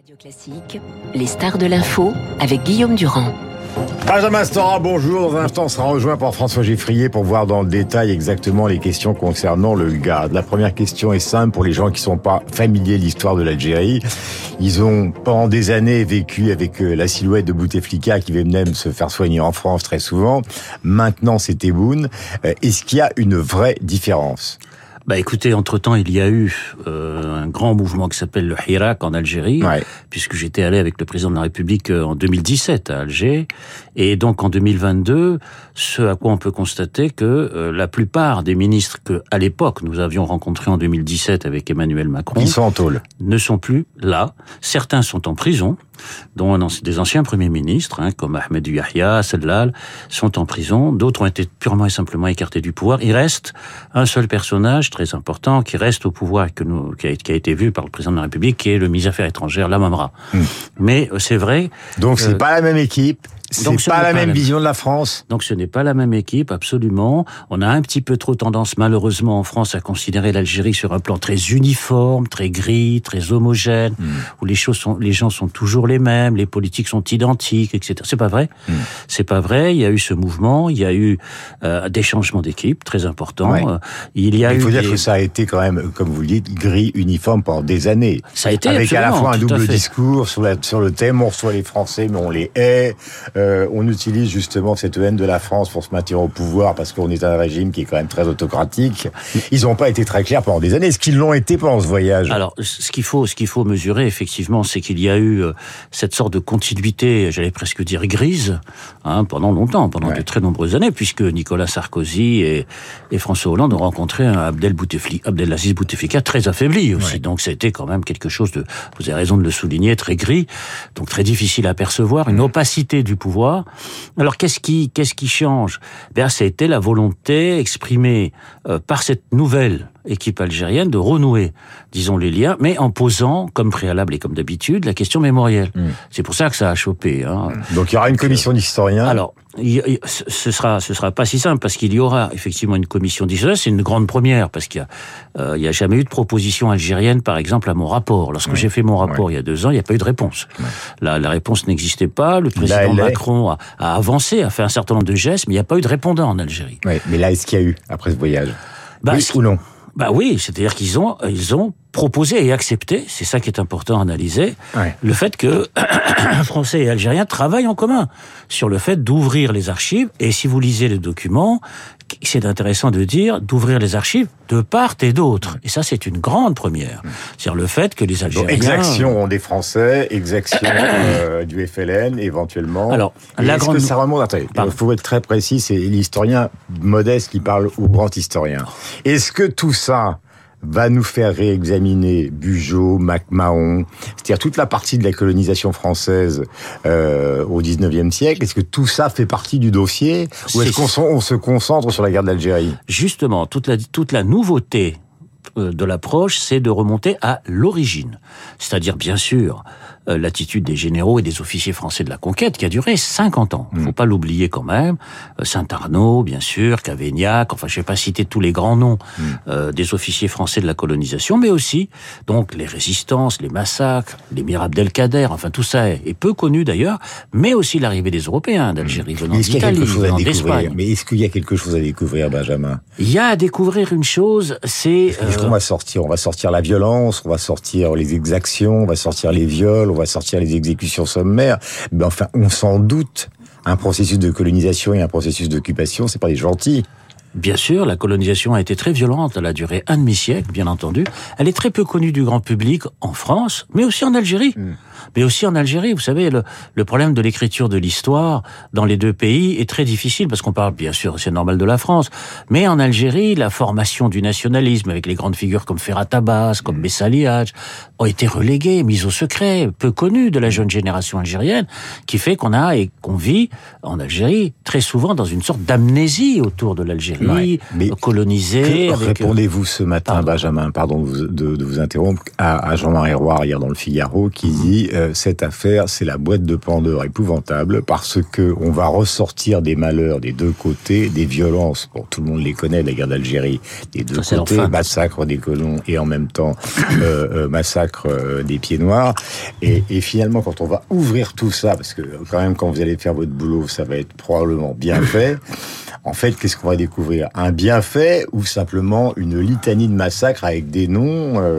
Radio Classique, les stars de l'info avec Guillaume Durand. Benjamin Stora, bonjour. Dans un instant, on sera rejoint par François Giffrier pour voir dans le détail exactement les questions concernant le GAD. La première question est simple pour les gens qui sont pas familiers de l'histoire de l'Algérie. Ils ont pendant des années vécu avec euh, la silhouette de Bouteflika qui venait même se faire soigner en France très souvent. Maintenant, c'est Tebboune. Euh, Est-ce qu'il y a une vraie différence? Bah écoutez, entre-temps, il y a eu euh, un grand mouvement qui s'appelle le Hirak en Algérie, Ouais. puisque j'étais allé avec le président de la République euh, en 2017 à Alger. Et donc en 2022, ce à quoi on peut constater que euh, la plupart des ministres que, à l'époque, nous avions rencontrés en 2017 avec Emmanuel Macron, Ils sont en tôle. ne sont plus là. Certains sont en prison, dont des anciens premiers ministres, hein, comme Ahmed Yahya, Sedlal, sont en prison. D'autres ont été purement et simplement écartés du pouvoir. Il reste un seul personnage très important qui reste au pouvoir, que nous, qui, a, qui a été vu par le président de la République, qui est le ministre des Affaires étrangères, Lamamra. Mais euh, c'est vrai, Donc, c'est Euh, pas la même équipe. C'est donc ce pas n'est la pas même la- vision de la France. donc ce n'est pas la même équipe, absolument. On a un petit peu trop tendance, malheureusement, en France, à considérer l'Algérie sur un plan très uniforme, très gris, très homogène, où les choses sont, les gens sont toujours les mêmes, les politiques sont identiques, etc. C'est pas vrai. C'est pas vrai. Il y a eu ce mouvement, il y a eu euh, des changements d'équipe très importants. Ouais. Euh, Il y a Il eu faut dire des- que ça a été quand même, comme vous le dites, gris uniforme pendant des années. Ça a été Avec à la fois un double discours sur, la- sur le thème, on reçoit les Français mais on les hait. Euh, on utilise justement cette haine de la France pour se maintenir au pouvoir parce qu'on est un régime qui est quand même très autocratique. Ils n'ont pas été très clairs pendant des années. Est-ce qu'ils l'ont été pendant ce voyage? Alors, ce qu'il faut, ce qu'il faut mesurer effectivement, c'est qu'il y a eu cette sorte de continuité, j'allais presque dire grise, hein, pendant longtemps, pendant Ouais. de très nombreuses années, puisque Nicolas Sarkozy et, et François Hollande ont rencontré un Abdel Bouteflika, Abdelaziz Bouteflika très affaibli aussi. Ouais. Donc, c'était quand même quelque chose de, vous avez raison de le souligner, très gris, donc très difficile à percevoir, une opacité du pouvoir. Alors, qu'est-ce qui, qu'est-ce qui change? Ben, ça a été la volonté exprimée euh, par cette nouvelle équipe algérienne de renouer, disons, les liens, mais en posant, comme préalable et comme d'habitude, la question mémorielle. C'est pour ça que ça a chopé. Hein. Donc il y aura une commission d'historiens. Alors, il- il- ce sera, ce sera pas si simple parce qu'il y aura effectivement une commission d'histoire. C'est une grande première parce qu'il y a, euh, a jamais eu de proposition algérienne, par exemple, à mon rapport. Lorsque j'ai fait mon rapport il y a deux ans, il n'y a pas eu de réponse. La, la réponse n'existait pas. Le président. Macron a, a avancé, a fait un certain nombre de gestes, mais il n'y a pas eu de répondant en Algérie. Ouais, mais là, est-ce qu'il y a eu après ce voyage? Bah, Oui ou non? Bah oui, c'est-à-dire qu'ils ont, ils ont proposé et accepté, c'est ça qui est important à analyser, Ouais. le fait que Français et Algériens travaillent en commun sur le fait d'ouvrir les archives. Et si vous lisez les documents, c'est intéressant de dire d'ouvrir les archives de part et d'autre. Et ça, c'est une grande première. C'est-à-dire le fait que les Donc, Algériens... exaction des Français, exaction euh, du FLN éventuellement. Alors, Et la grande- que ça remonte Attendez, il faut être très précis. C'est l'historien modeste qui parle au grand historien. Est-ce que tout ça va nous faire réexaminer Bugeaud, MacMahon, c'est-à-dire toute la partie de la colonisation française euh, au 19e siècle. Est-ce que tout ça fait partie du dossier? Ou est-ce qu'on se concentre sur la guerre d'Algérie? Justement, toute la, toute la nouveauté de l'approche, c'est de remonter à l'origine. C'est-à-dire, bien sûr, euh, l'attitude des généraux et des officiers français de la conquête qui a duré 50 ans. Il faut pas l'oublier quand même. Euh, Saint-Arnaud, bien sûr, Cavaignac, enfin, je vais pas citer tous les grands noms euh, des officiers français de la colonisation, mais aussi, donc, les résistances, les massacres, l'émir Abdelkader, enfin, tout ça est, est peu connu d'ailleurs, mais aussi l'arrivée des Européens d'Algérie, venant y a d'Italie, venant d'Espagne. Mais est-ce qu'il y a quelque chose à découvrir, Benjamin? Il y a à découvrir une chose, c'est... Parce qu'on va sortir, on va sortir la violence, on va sortir les exactions, on va sortir les viols, on va sortir les exécutions sommaires. Mais enfin, on s'en doute. Un processus de colonisation et un processus d'occupation, c'est pas des gentils. Bien sûr, la colonisation a été très violente, elle a duré un demi-siècle, bien entendu. Elle est très peu connue du grand public en France, mais aussi en Algérie. Mais aussi en Algérie, vous savez, le, le problème de l'écriture de l'histoire dans les deux pays est très difficile, parce qu'on parle, bien sûr, c'est normal de la France, mais en Algérie, la formation du nationalisme, avec les grandes figures comme Ferhat Abbas, comme Bessali Hadj, ont été reléguées, mises au secret, peu connues de la jeune génération algérienne, qui fait qu'on a et qu'on vit en Algérie très souvent dans une sorte d'amnésie autour de l'Algérie, Ouais, colonisée. Euh, répondez-vous ce matin, pardon. Benjamin, pardon de vous, de- de vous interrompre, à, à Jean-Marie Roy hier dans le Figaro, qui dit euh, cette affaire, c'est la boîte de Pandore épouvantable parce que on va ressortir des malheurs des deux côtés, des violences. Bon, tout le monde les connaît, la guerre d'Algérie, des deux côtés, massacre des colons et en même temps euh, euh massacre euh, des pieds noirs. Et, et, finalement, quand on va ouvrir tout ça, parce que quand même, quand vous allez faire votre boulot, ça va être probablement bien fait. En fait, qu'est-ce qu'on va découvrir? Un bienfait ou simplement une litanie de massacres avec des noms euh...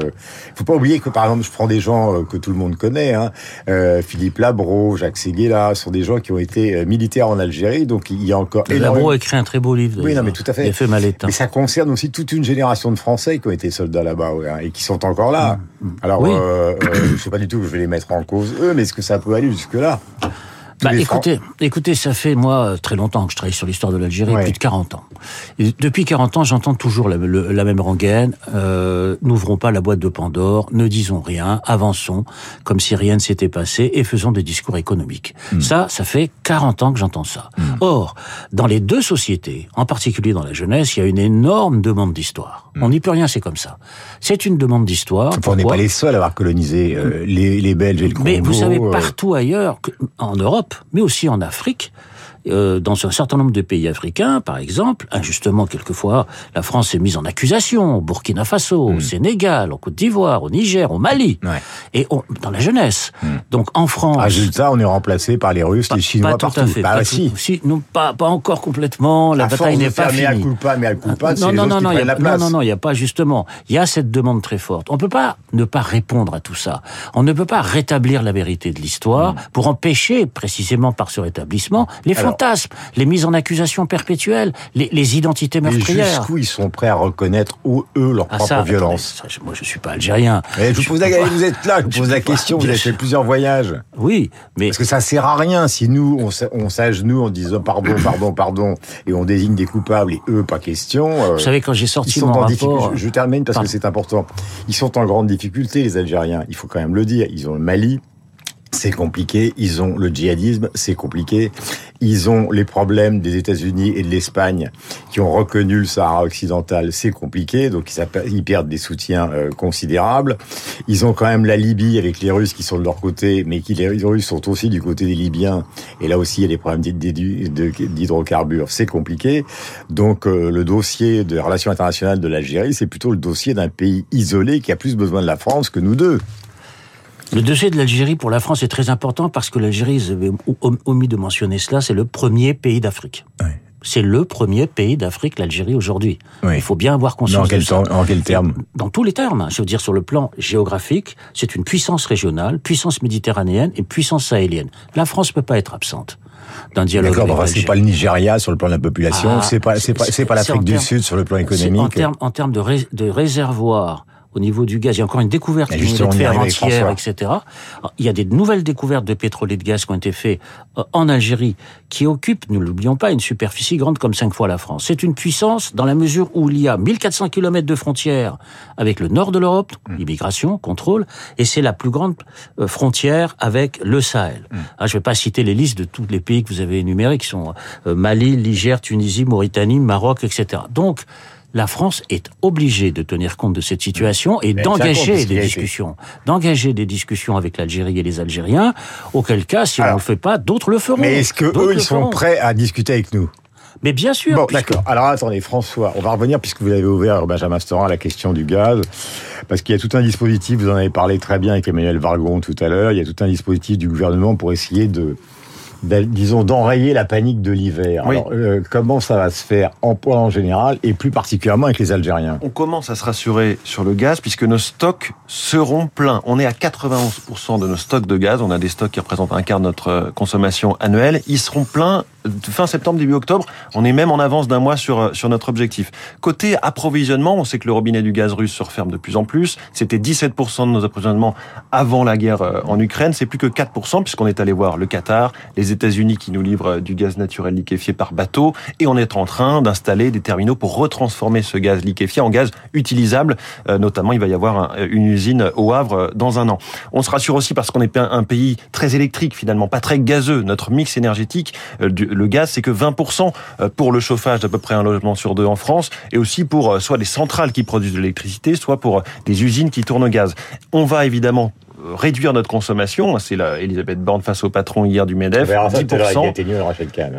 faut pas oublier que, par exemple, je prends des gens euh, que tout le monde connaît, hein, euh, Philippe Labro, Jacques Seguela, sont des gens qui ont été euh, militaires en Algérie, donc il y a encore... Labro a écrit un très beau livre. Oui, non, mais tout à fait. fait Mais ça concerne aussi toute une génération de Français qui ont été soldats là-bas hein, et qui sont encore là. Mm. Alors, oui. euh, je sais pas du tout que je vais les mettre en cause eux, mais est-ce que ça peut aller jusque-là? Bah, écoutez, écoutez, ça fait moi très longtemps que je travaille sur l'histoire de l'Algérie, ouais. plus de 40 ans. Et depuis 40 ans, j'entends toujours la, le, la, même rengaine. Euh, N'ouvrons pas la boîte de Pandore, ne disons rien, avançons comme si rien ne s'était passé et faisons des discours économiques. Mm. Ça, ça fait 40 ans que j'entends ça. Mm. Or, dans les deux sociétés, en particulier dans la jeunesse, il y a une énorme demande d'histoire. On n'y peut rien, c'est comme ça. C'est une demande d'histoire. On n'est pas les seuls à avoir colonisé euh, les, les Belges et le Congo. Mais vous savez, euh... partout ailleurs, en Europe, mais aussi en Afrique, euh, dans un certain nombre de pays africains, par exemple, injustement quelquefois, la France est mise en accusation au Burkina Faso, mmh. au Sénégal, au Côte d'Ivoire, au Niger, au Mali, ouais. et on, dans la jeunesse. Mmh. Donc en France, résultat, on est remplacé par les Russes, pas, les Chinois pas tout partout. À fait, bah, pas, si. tout, si, non, pas, pas encore complètement. La à bataille n'est pas finie. finie. Culpa, mais culpa, non, non, non, non, non, non, non, il n'y a pas justement. Il y a cette demande très forte. On ne peut pas ne pas répondre à tout ça. On ne peut pas rétablir la vérité de l'histoire mmh. pour empêcher, précisément par ce rétablissement, les Alors, fantasmes, les mises en accusation perpétuelle, les, les identités meurtrières. Jusqu'où ils sont prêts à reconnaître eux, eux leur ah, propre ça, violence attendez, ça, Moi, je suis pas algérien. Je vous pose la vous êtes là, je vous pose la question, vous avez fait plusieurs voyages. Oui, mais parce que ça sert à rien si nous on, on s'agenouille en disant pardon, pardon, pardon, et on désigne des coupables et eux pas question. Euh, vous savez quand j'ai sorti ils sont mon en rapport, je, je termine parce pardon. que c'est important. Ils sont en grande difficulté les Algériens. Il faut quand même le dire. Ils ont le Mali, c'est compliqué. Ils ont le djihadisme, c'est compliqué. Ils ont les problèmes des États-Unis et de l'Espagne qui ont reconnu le Sahara occidental, c'est compliqué. Donc ils perdent des soutiens euh, considérables. Ils ont quand même la Libye avec les Russes qui sont de leur côté, mais qui les Russes sont aussi du côté des Libyens. Et là aussi, il y a des problèmes d'hydrocarbures, c'est compliqué. Donc euh, le dossier de relations internationales de l'Algérie, c'est plutôt le dossier d'un pays isolé qui a plus besoin de la France que nous deux. Le dossier de l'Algérie pour la France est très important parce que l'Algérie, vous avez omis de mentionner cela, c'est le premier pays d'Afrique. Oui. C'est le premier pays d'Afrique, l'Algérie, aujourd'hui. Oui. Il faut bien avoir conscience dans quel de ça. En quel terme? Dans tous les termes. Je veux dire, sur le plan géographique, c'est une puissance régionale, puissance méditerranéenne et puissance sahélienne. La France ne peut pas être absente d'un dialogue. D'accord, c'est pas le Nigeria sur le plan de la population, ah, c'est pas, c'est pas, c'est pas l'Afrique du Sud sur le plan économique. En termes, en de, ré, de réservoirs au niveau du gaz. Il y a encore une découverte qui vient d'être faite avant-hier, etc. Il y a des nouvelles découvertes de pétrole et de gaz qui ont été faites en Algérie, qui occupent, ne l'oublions pas, une superficie grande comme cinq fois la France. C'est une puissance dans la mesure où il y a 1400 kilomètres de frontières avec le nord de l'Europe, mmh. immigration, contrôle, et c'est la plus grande frontière avec le Sahel. Mmh. Ah, je ne vais pas citer les listes de tous les pays que vous avez énumérés, qui sont Mali, Niger, Tunisie, Mauritanie, Maroc, etc. Donc, la France est obligée de tenir compte de cette situation et d'engager des discussions, d'engager des discussions avec l'Algérie et les Algériens. Auquel cas, si Alors, on ne le fait pas, d'autres le feront. Mais est-ce que eux, ils sont prêts à discuter avec nous? Mais bien sûr. Bon, puisque... d'accord. Alors attendez, François, on va revenir puisque vous avez ouvert Benjamin Stora à la question du gaz, parce qu'il y a tout un dispositif. Vous en avez parlé très bien avec Emmanuel Vargon tout à l'heure. Il y a tout un dispositif du gouvernement pour essayer de disons, d'enrayer la panique de l'hiver. Oui. Alors, euh, comment ça va se faire en, en général et plus particulièrement avec les Algériens? On commence à se rassurer sur le gaz puisque nos stocks seront pleins. On est à 91% de nos stocks de gaz. On a des stocks qui représentent un quart de notre consommation annuelle. Ils seront pleins fin septembre, début octobre. On est même en avance d'un mois sur, sur notre objectif. Côté approvisionnement, on sait que le robinet du gaz russe se referme de plus en plus. C'était 17% de nos approvisionnements avant la guerre euh, en Ukraine. C'est plus que 4% puisqu'on est allé voir le Qatar, les États-Unis qui nous livrent du gaz naturel liquéfié par bateau et on est en train d'installer des terminaux pour retransformer ce gaz liquéfié en gaz utilisable. Euh, notamment, il va y avoir un, une usine au Havre euh, dans un an. On se rassure aussi parce qu'on est un pays très électrique finalement, pas très gazeux. Notre mix énergétique, du, le gaz, c'est que 20% pour le chauffage d'à peu près un logement sur deux en France, et aussi pour soit des centrales qui produisent de l'électricité, soit pour des usines qui tournent au gaz. On va évidemment réduire notre consommation. C'est Elisabeth Borne face au patron hier du MEDEF. 10%.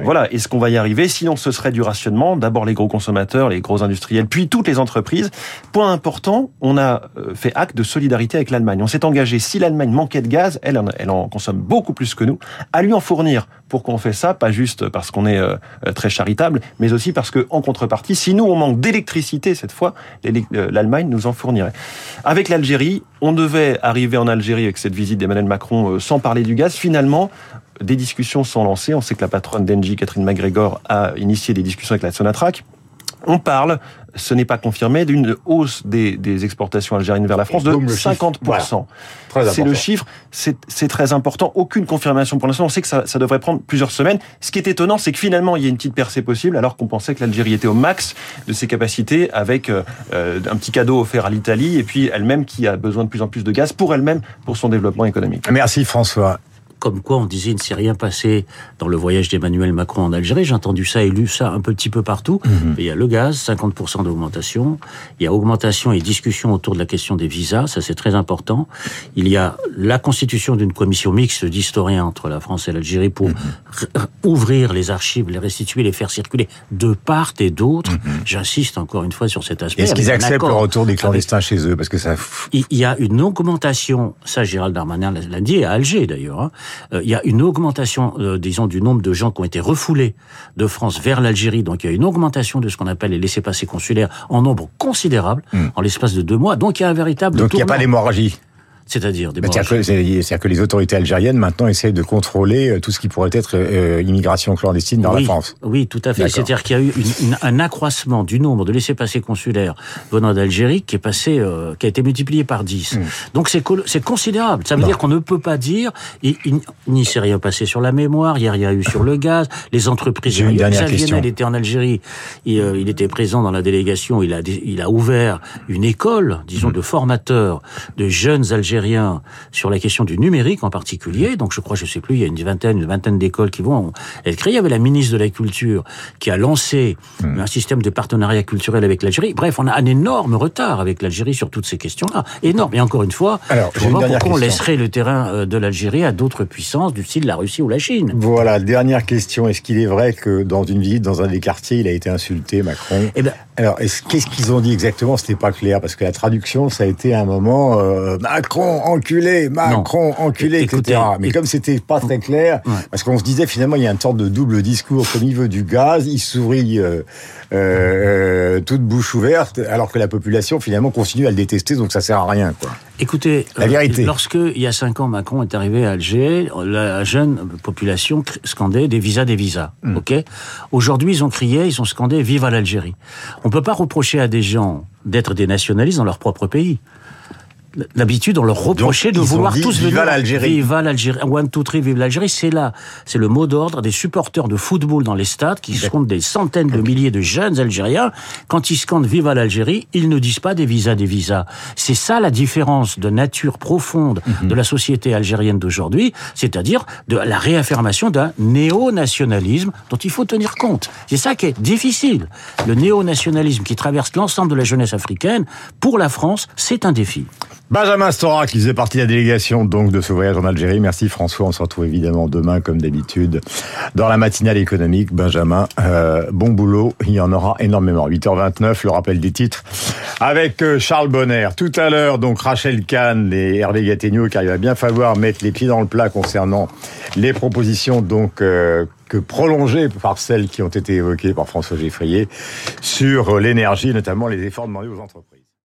Voilà. Est-ce qu'on va y arriver Sinon, ce serait du rationnement. D'abord les gros consommateurs, les gros industriels, puis toutes les entreprises. Point important, on a euh, fait acte de solidarité avec l'Allemagne. On s'est engagé, si l'Allemagne manquait de gaz, elle, elle en consomme beaucoup plus que nous, à lui en fournir. Pourquoi on fait ça? Pas juste parce qu'on est euh, très charitable, mais aussi parce que, en contrepartie, si nous on manque d'électricité cette fois, l'Allemagne nous en fournirait. Avec l'Algérie, on devait arriver en Algérie avec cette visite d'Emmanuel Macron euh, sans parler du gaz. Finalement, des discussions sont lancées. On sait que la patronne d'Engie, Catherine McGregor, a initié des discussions avec la Sonatrach. On parle, ce n'est pas confirmé, d'une hausse des, exportations algériennes vers la France de 50%. C'est le chiffre, c'est très important. Aucune confirmation pour l'instant. On sait que ça, devrait prendre plusieurs semaines. Ce qui est étonnant, c'est que finalement, il y a une petite percée possible, alors qu'on pensait que l'Algérie était au max de ses capacités, avec euh, un petit cadeau offert à l'Italie, et puis elle-même qui a besoin de plus en plus de gaz pour elle-même, pour son développement économique. Merci François comme quoi on disait il ne s'est rien passé dans le voyage d'Emmanuel Macron en Algérie. J'ai entendu ça et lu ça un petit peu partout. Mhm. Il y a le gaz, 50% d'augmentation. Il y a augmentation et discussion autour de la question des visas, ça c'est très important. Il y a la constitution d'une commission mixte d'historiens entre la France et l'Algérie pour mhm. ouvrir les archives, les restituer, les faire circuler de part et d'autre. Mhm. J'insiste encore une fois sur cet aspect. Est-ce qu'ils acceptent le retour des clandestins chez eux? Parce que ça. Il y a une augmentation, ça Gérald Darmanin l'a dit, à Alger d'ailleurs, hein, euh, il y a une augmentation, euh, disons, du nombre de gens qui ont été refoulés de France vers l'Algérie. Donc il y a une augmentation de ce qu'on appelle les laissés-passer consulaires en nombre considérable hmm. en l'espace de deux mois. Donc il y a un véritable. Donc il n'y a pas d'hémorragie. C'est-à-dire des C'est-à-dire que, les autorités algériennes maintenant essayent de contrôler euh, tout ce qui pourrait être euh, immigration clandestine dans la France. Oui, tout à fait. C'est-à-dire qu'il y a eu un accroissement du nombre de laissés-passer consulaires venant d'Algérie qui est passé, euh, qui a été multiplié par 10. Hmm. Donc c'est considérable. Ça veut dire qu'on ne peut pas dire il, il n'y s'est rien passé sur la mémoire, il n'y a rien eu sur le gaz, les entreprises. Une dernière question. Il était en Algérie, il, il, était présent dans la délégation, il a il a ouvert une école, disons, hmm. de formateurs de jeunes Algériens sur la question du numérique en particulier. Donc je crois, je sais plus, il y a une vingtaine, une vingtaine d'écoles qui vont être créées. Il y avait la ministre de la Culture qui a lancé hmm. un système de partenariat culturel avec l'Algérie. Bref, on a un énorme retard avec l'Algérie sur toutes ces questions-là. Énorme. Et encore une fois, Alors, je vois pourquoi on laisserait le terrain euh, de l'Algérie à d'autres puissances du style la Russie ou la Chine. Voilà, dernière question. Est-ce qu'il est vrai que dans une visite dans un des quartiers, il a été insulté, Macron eh ben, Alors, qu'est-ce qu'ils ont dit exactement? C'était pas clair parce que la traduction, ça a été un moment euh, Macron enculé, Macron, enculé, etc. Mais comme c'était pas très clair, parce qu'on se disait finalement il y a une sorte de double discours, comme il veut du gaz, il sourit euh, euh, toute bouche ouverte, alors que la population finalement continue à le détester, donc ça sert à rien. Quoi. Écoutez, la vérité. lorsque il y a cinq ans Macron est arrivé à Alger, la jeune population scandait des visas, des visas. Hmm. Ok? Aujourd'hui, ils ont crié, ils ont scandé "Vive à l'Algérie". On peut pas reprocher à des gens d'être des nationalistes dans leur propre pays l'habitude, on leur reprochait de vouloir tous venir. Viva l'Algérie. Viva l'Algérie. One, two, three, vive l'Algérie. C'est là. C'est le mot d'ordre des supporters de football dans les stades qui comptent des centaines de milliers de jeunes Algériens. Quand ils scandent Viva l'Algérie, ils ne disent pas des visas, des visas. C'est ça la différence de nature profonde mhm. de la société algérienne d'aujourd'hui, c'est-à-dire de la réaffirmation d'un néo-nationalisme dont il faut tenir compte. C'est ça qui est difficile. Le néo-nationalisme qui traverse l'ensemble de la jeunesse africaine, pour la France, c'est un défi. Benjamin Stora, qui faisait partie de la délégation donc de ce voyage en Algérie. Merci François. On se retrouve évidemment demain, comme d'habitude, dans la matinale économique. Benjamin, euh, bon boulot. Il y en aura énormément. 8h29, le rappel des titres avec euh, Charles Bonner. Tout à l'heure, donc Rachel Kahn et Hervé Gattegno, car il va bien falloir mettre les pieds dans le plat concernant les propositions donc euh, que prolongées par celles qui ont été évoquées par François Geffrier sur l'énergie, notamment les efforts demandés aux entreprises.